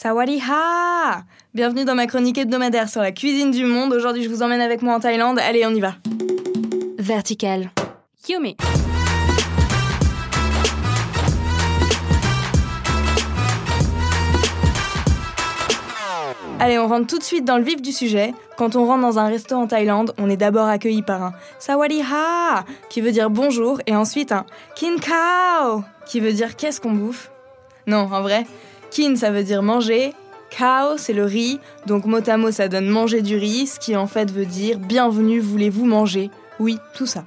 Sawadiha Bienvenue dans ma chronique hebdomadaire sur la cuisine du monde. Aujourd'hui, je vous emmène avec moi en Thaïlande. Allez, on y va. Vertical. Yumi. Allez, on rentre tout de suite dans le vif du sujet. Quand on rentre dans un resto en Thaïlande, on est d'abord accueilli par un Sawadiha qui veut dire bonjour et ensuite un Kin Kao qui veut dire qu'est-ce qu'on bouffe? Non, en vrai, Kin ça veut dire manger, Kao c'est le riz, donc mot à mot ça donne manger du riz, ce qui en fait veut dire bienvenue, voulez-vous manger? Oui, tout ça.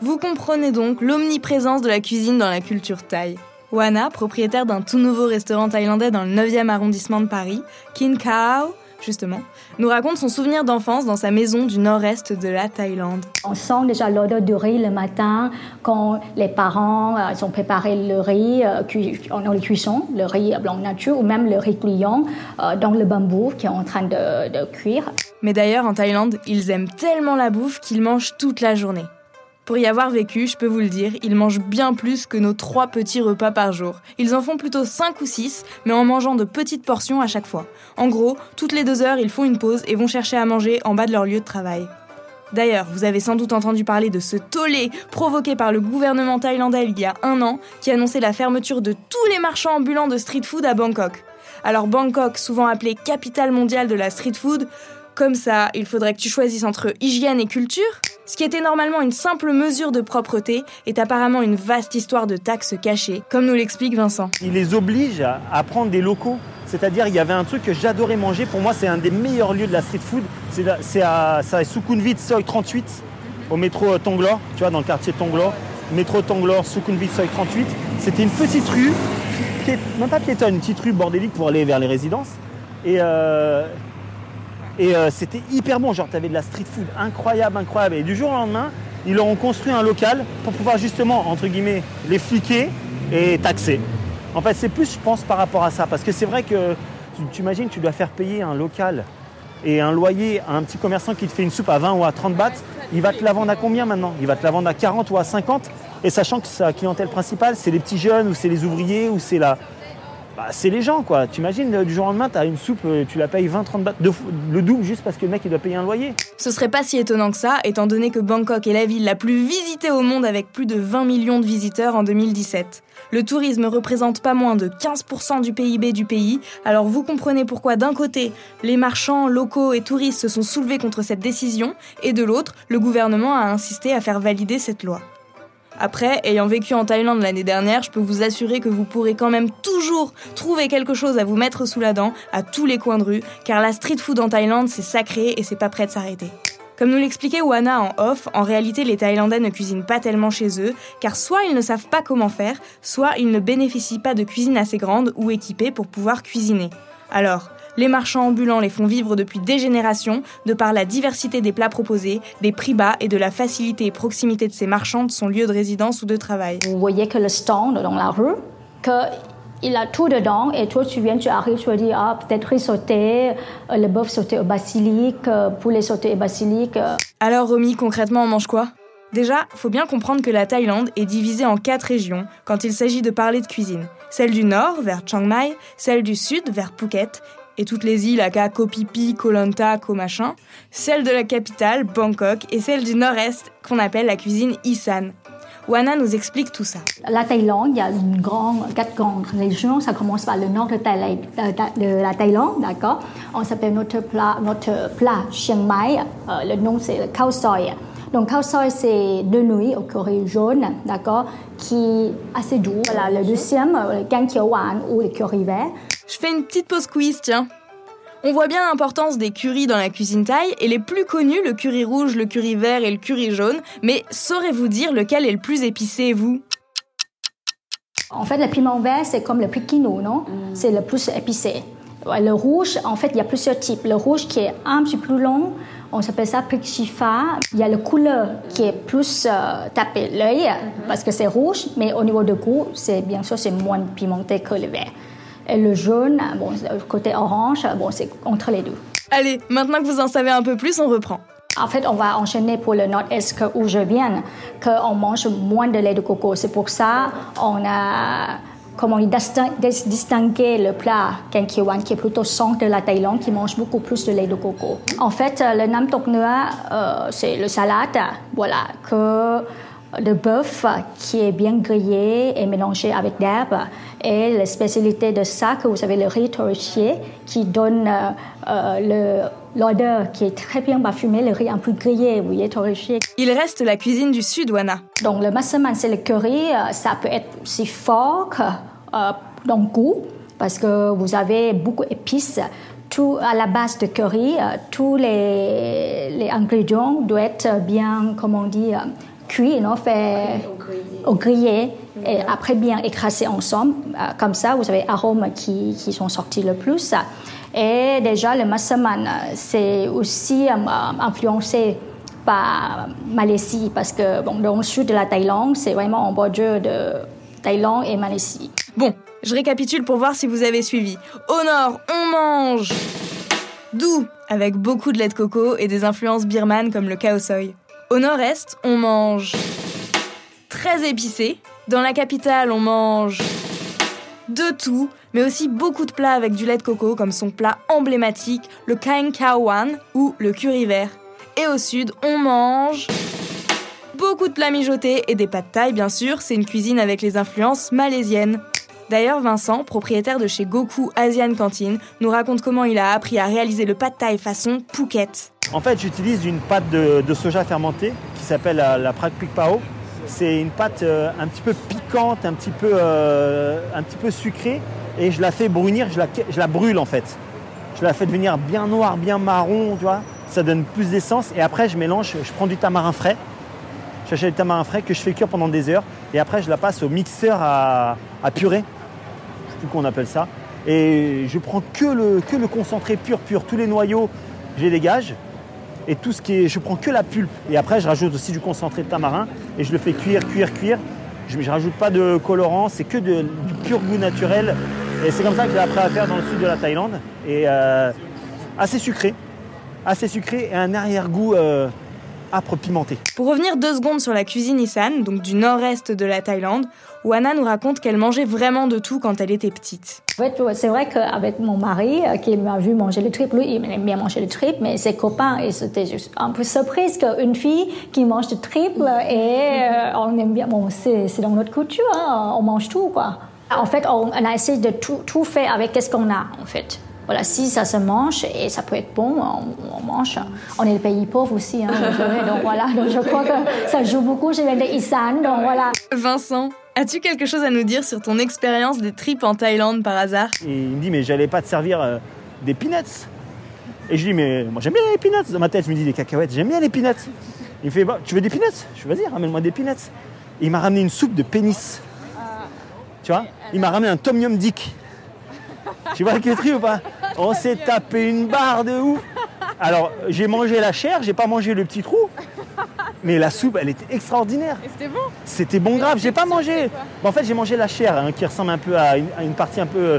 Vous comprenez donc l'omniprésence de la cuisine dans la culture thaï. Wana, propriétaire d'un tout nouveau restaurant thaïlandais dans le 9e arrondissement de Paris, Kin Kao, justement, nous raconte son souvenir d'enfance dans sa maison du nord-est de la Thaïlande. On sent déjà l'odeur du riz le matin quand les parents euh, ont préparé le riz euh, dans les cuissons, le riz blanc nature ou même le riz client euh, dans le bambou qui est en train de, de cuire. Mais d'ailleurs, en Thaïlande, ils aiment tellement la bouffe qu'ils mangent toute la journée. Pour y avoir vécu, je peux vous le dire, ils mangent bien plus que nos trois petits repas par jour. Ils en font plutôt 5 ou 6, mais en mangeant de petites portions à chaque fois. En gros, toutes les deux heures, ils font une pause et vont chercher à manger en bas de leur lieu de travail. D'ailleurs, vous avez sans doute entendu parler de ce tollé provoqué par le gouvernement thaïlandais il y a un an, qui annonçait la fermeture de tous les marchands ambulants de street food à Bangkok. Alors Bangkok, souvent appelée capitale mondiale de la street food, comme ça, il faudrait que tu choisisses entre hygiène et culture ce qui était normalement une simple mesure de propreté est apparemment une vaste histoire de taxes cachées, comme nous l'explique Vincent. Il les oblige à prendre des locaux. C'est-à-dire, il y avait un truc que j'adorais manger. Pour moi, c'est un des meilleurs lieux de la street food. C'est à, à Sukhumvit Soy 38, au métro Tonglor, tu vois, dans le quartier Tonglor. Métro Tonglor, Sukhumvit Soy 38. C'était une petite rue, même pas piétonne, une petite rue bordélique pour aller vers les résidences. Et, euh, et euh, c'était hyper bon, genre tu avais de la street food incroyable, incroyable. Et du jour au lendemain, ils ont construit un local pour pouvoir justement, entre guillemets, les fliquer et taxer. En fait, c'est plus, je pense, par rapport à ça. Parce que c'est vrai que tu imagines, tu dois faire payer un local et un loyer à un petit commerçant qui te fait une soupe à 20 ou à 30 bahts. Il va te la vendre à combien maintenant? Il va te la vendre à 40 ou à 50. Et sachant que sa clientèle principale, c'est les petits jeunes ou c'est les ouvriers ou c'est la, bah, c'est les gens, quoi. Tu imagines, euh, du jour au lendemain, tu as une soupe, euh, tu la payes 20-30 bahts, le double juste parce que le mec, il doit payer un loyer. Ce serait pas si étonnant que ça, étant donné que Bangkok est la ville la plus visitée au monde avec plus de 20 millions de visiteurs en 2017. Le tourisme représente pas moins de 15% du PIB du pays, alors vous comprenez pourquoi d'un côté, les marchands, locaux et touristes se sont soulevés contre cette décision, et de l'autre, le gouvernement a insisté à faire valider cette loi. Après, ayant vécu en Thaïlande l'année dernière, je peux vous assurer que vous pourrez quand même toujours trouver quelque chose à vous mettre sous la dent à tous les coins de rue, car la street food en Thaïlande, c'est sacré et c'est pas prêt de s'arrêter. Comme nous l'expliquait Wana en off, en réalité les Thaïlandais ne cuisinent pas tellement chez eux, car soit ils ne savent pas comment faire, soit ils ne bénéficient pas de cuisine assez grande ou équipée pour pouvoir cuisiner. Alors, les marchands ambulants les font vivre depuis des générations, de par la diversité des plats proposés, des prix bas et de la facilité et proximité de ces marchands de son lieu de résidence ou de travail. Vous voyez que le stand dans la rue, que il a tout dedans et toi tu viens, tu arrives, tu dis ah peut-être riz sauté, euh, le bœuf sauté au basilic, euh, poulet sauté au basilic. Euh. Alors Romy, concrètement on mange quoi? Déjà, faut bien comprendre que la Thaïlande est divisée en quatre régions quand il s'agit de parler de cuisine. Celle du nord vers Chiang Mai, celle du sud vers Phuket et toutes les îles à Koh Phi Phi, Koh Lanta, Koh machin, celle de la capitale, Bangkok, et celle du nord-est qu'on appelle la cuisine Isan. Wana nous explique tout ça. La Thaïlande, il y a quatre grandes régions. Ça commence par le nord de, de la Thaïlande, d'accord? On s'appelle notre plat, notre Chiang Mai. Euh, le nom, c'est le khao soi. Donc, khao soi, c'est de nuit au curry jaune, d'accord? Qui est assez doux. Voilà, le deuxième, le gan ou le curry vert. Je fais une petite pause quiz, tiens. On voit bien l'importance des currys dans la cuisine thaï et les plus connus, le curry rouge, le curry vert et le curry jaune. Mais saurez-vous dire lequel est le plus épicé, vous? En fait, le piment vert, c'est comme le piquino, non? Mm. C'est le plus épicé. Le rouge, en fait, il y a plusieurs types. Le rouge qui est un petit peu plus long, on s'appelle ça chifa. Il y a le couleur qui est plus euh, tapé l'œil mm-hmm. parce que c'est rouge, mais au niveau de goût, c'est bien sûr c'est moins pimenté que le vert. Et le jaune, bon, côté orange, bon, c'est entre les deux. Allez, maintenant que vous en savez un peu plus, on reprend. En fait, on va enchaîner pour le nord-est où je viens, qu'on mange moins de lait de coco. C'est pour ça on a comment distinguer le plat Kenkiwan, qui est plutôt centre de la Thaïlande, qui mange beaucoup plus de lait de coco. En fait, le Nam Tok Nua, euh, c'est le salade, voilà, que de bœuf qui est bien grillé et mélangé avec d'herbe. Et la spécialité de ça, que vous avez le riz torréfié, qui donne euh, l'odeur qui est très bien parfumée, le riz un peu grillé, vous voyez, torréfié. Il reste la cuisine du Sud, Wana. Donc le massaman, c'est le curry, ça peut être aussi fort euh, dans le goût, parce que vous avez beaucoup d'épices. Tout à la base de curry, euh, tous les, les, ingrédients doivent être bien, comment on dit, cuits, non, fait au grillé, et après bien écrasés ensemble. Euh, comme ça, vous avez arômes qui, qui sont sortis le plus. Et déjà, le massaman, c'est aussi influencé par Malaisie, parce que bon, dans le sud de la Thaïlande, c'est vraiment en bordure de Thaïlande et Malaisie. Bon, je récapitule pour voir si vous avez suivi. Au nord, on mange doux, avec beaucoup de lait de coco et des influences birmanes comme le khao soi. Au nord-est, on mange très épicé. Dans la capitale, on mange de tout, mais aussi beaucoup de plats avec du lait de coco, comme son plat emblématique, le Kain Khao Wan ou le curry vert. Et au sud, on mange beaucoup de plats mijotés et des pâtes thaï, bien sûr. C'est une cuisine avec les influences malaisiennes. D'ailleurs, Vincent, propriétaire de chez Goku Asian Canteen, nous raconte comment il a appris à réaliser le pad thai façon Phuket. En fait, j'utilise une pâte de, soja fermentée qui s'appelle la, la Prak Pao. C'est une pâte euh, un petit peu piquante, un petit peu, euh, un petit peu sucrée, et je la fais brunir, je la, je la brûle en fait. Je la fais devenir bien noire, bien marron, tu vois. Ça donne plus d'essence, et après je mélange, je prends du tamarin frais. J'achète du tamarin frais que je fais cuire pendant des heures, et après je la passe au mixeur à, à purée qu'on appelle ça. Et je prends que le, que le concentré pur, pur. Tous les noyaux, je les dégage. Et tout ce qui est. Je prends que la pulpe. Et après, je rajoute aussi du concentré de tamarin. Et je le fais cuire, cuire, cuire. Je ne rajoute pas de colorant. C'est que du pur goût naturel. Et c'est comme ça que j'ai appris à faire dans le sud de la Thaïlande. Et euh, assez sucré. Assez sucré et un arrière-goût. Euh, âpre. Pour revenir deux secondes sur la cuisine Isan, donc du nord-est de la Thaïlande, Wana nous raconte qu'elle mangeait vraiment de tout quand elle était petite. En fait, c'est vrai qu'avec mon mari, euh, qui m'a vu manger le trip, lui, il aime bien manger le trip, mais ses copains, ils étaient juste un peu surpris qu'une fille qui mange le triple et euh, on aime bien. Bon, c'est dans notre culture, hein, on mange tout, quoi. En fait, on, a essayé de tout, tout faire avec ce qu'on a, en fait. Voilà, si ça se mange et ça peut être bon, on, mange. On est le pays pauvre aussi, hein, donc voilà. Donc je crois que ça joue beaucoup. Viens de Isan, donc voilà. Vincent, As-tu quelque chose à nous dire sur ton expérience des tripes en Thaïlande par hasard? Il me dit mais j'allais pas te servir euh, des peanuts. Et je lui dis mais moi j'aime bien les peanuts. Dans ma tête je me dis des cacahuètes, j'aime bien les peanuts. Il me fait bah, tu veux des peanuts? Je lui dis vas-y ramène-moi des peanuts. il m'a ramené une soupe de pénis. Tu vois? Il m'a ramené un tom yum dick. Tu vois le truc ou pas On s'est tapé une barre de ouf. Alors j'ai mangé la chair, j'ai pas mangé le petit trou. Mais la soupe, elle était extraordinaire. Et c'était bon C'était bon grave, j'ai pas mangé. en fait, j'ai mangé la chair, hein, qui ressemble un peu à une, partie un peu euh,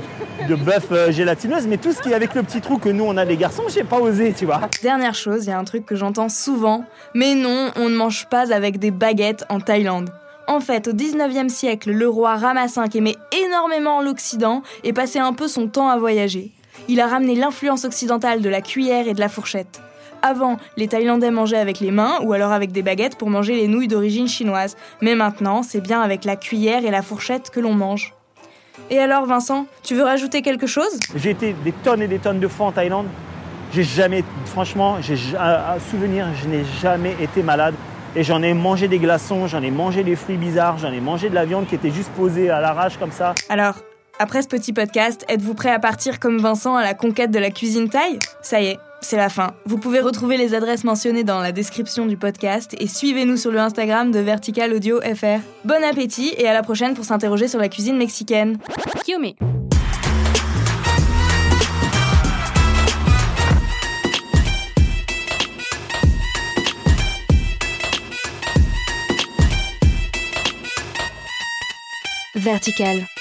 de bœuf euh, gélatineuse, mais tout ce qui est avec le petit trou que nous, on a les garçons, j'ai pas osé, tu vois. Dernière chose, il y a un truc que j'entends souvent, mais non, on ne mange pas avec des baguettes en Thaïlande. En fait, au 19e siècle, le roi Rama V aimait énormément l'Occident et passait un peu son temps à voyager. Il a ramené l'influence occidentale de la cuillère et de la fourchette. Avant, les Thaïlandais mangeaient avec les mains ou alors avec des baguettes pour manger les nouilles d'origine chinoise. Mais maintenant, c'est bien avec la cuillère et la fourchette que l'on mange. Et alors, Vincent, tu veux rajouter quelque chose? J'ai été des tonnes et des tonnes de fois en Thaïlande. J'ai jamais, franchement, j'ai un souvenir, je n'ai jamais été malade. Et j'en ai mangé des glaçons, j'en ai mangé des fruits bizarres, j'en ai mangé de la viande qui était juste posée à l'arrache comme ça. Alors, après ce petit podcast, êtes-vous prêt à partir comme Vincent à la conquête de la cuisine thaï? Ça y est, c'est la fin. Vous pouvez retrouver les adresses mentionnées dans la description du podcast et suivez-nous sur le Instagram de Vertical Audio FR. Bon appétit et à la prochaine pour s'interroger sur la cuisine mexicaine. Kiyomi. Vertical.